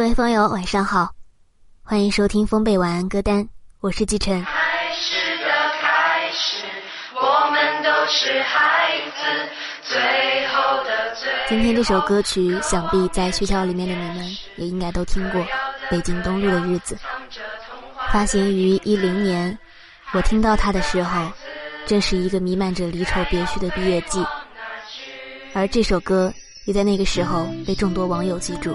各位朋友，晚上好，欢迎收听风贝晚安歌单，我是季晨。开始的开始，我们都是孩子。最后的最后，今天这首歌曲，想必在学校里面的你们也应该都听过，《北京东路的日子》。发行于一零年，我听到它的时候，正是一个弥漫着离愁别绪的毕业季，而这首歌也在那个时候被众多网友记住。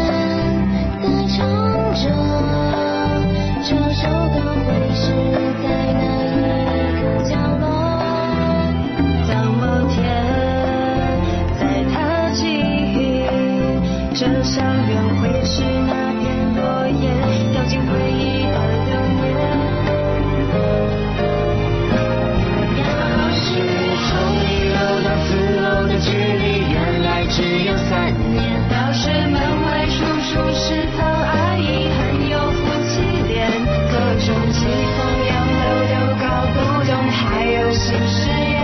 誓言。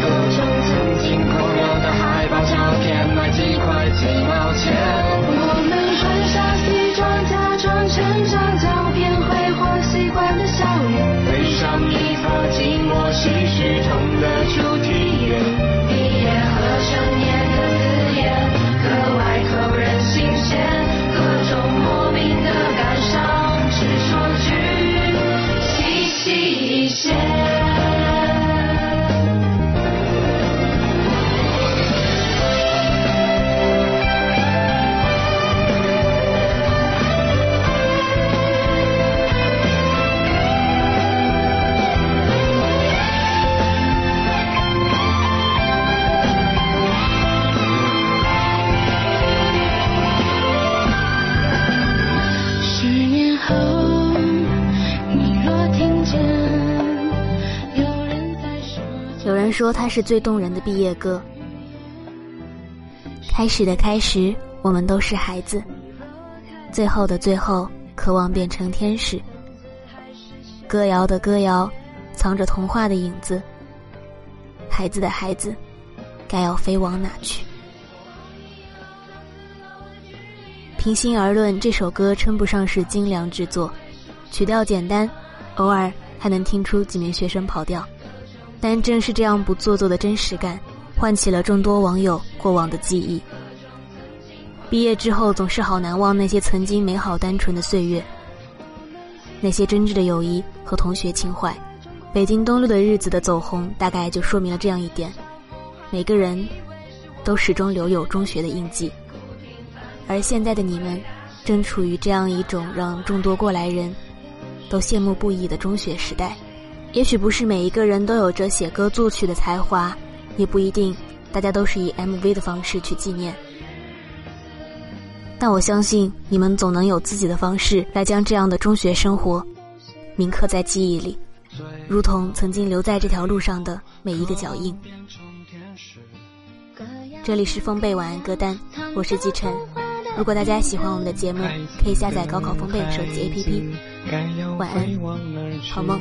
各种曾经空留的海报照片，卖几块几毛钱。我们穿上西装，假装成长照片，挥霍习惯的笑脸，背上一册寂寞是虚痛的人说它是最动人的毕业歌。开始的开始，我们都是孩子；最后的最后，渴望变成天使。歌谣的歌谣，藏着童话的影子。孩子的孩子，该要飞往哪去？平心而论，这首歌称不上是精良之作，曲调简单，偶尔还能听出几名学生跑调。但正是这样不做作的真实感，唤起了众多网友过往的记忆。毕业之后，总是好难忘那些曾经美好单纯的岁月，那些真挚的友谊和同学情怀。北京东路的日子的走红，大概就说明了这样一点：每个人都始终留有中学的印记。而现在的你们，正处于这样一种让众多过来人都羡慕不已的中学时代。也许不是每一个人都有着写歌作曲的才华，也不一定大家都是以 MV 的方式去纪念。但我相信你们总能有自己的方式来将这样的中学生活铭刻在记忆里，如同曾经留在这条路上的每一个脚印。这里是风贝晚安歌单，我是季晨。如果大家喜欢我们的节目，可以下载高考风贝手机 APP。晚安，好梦。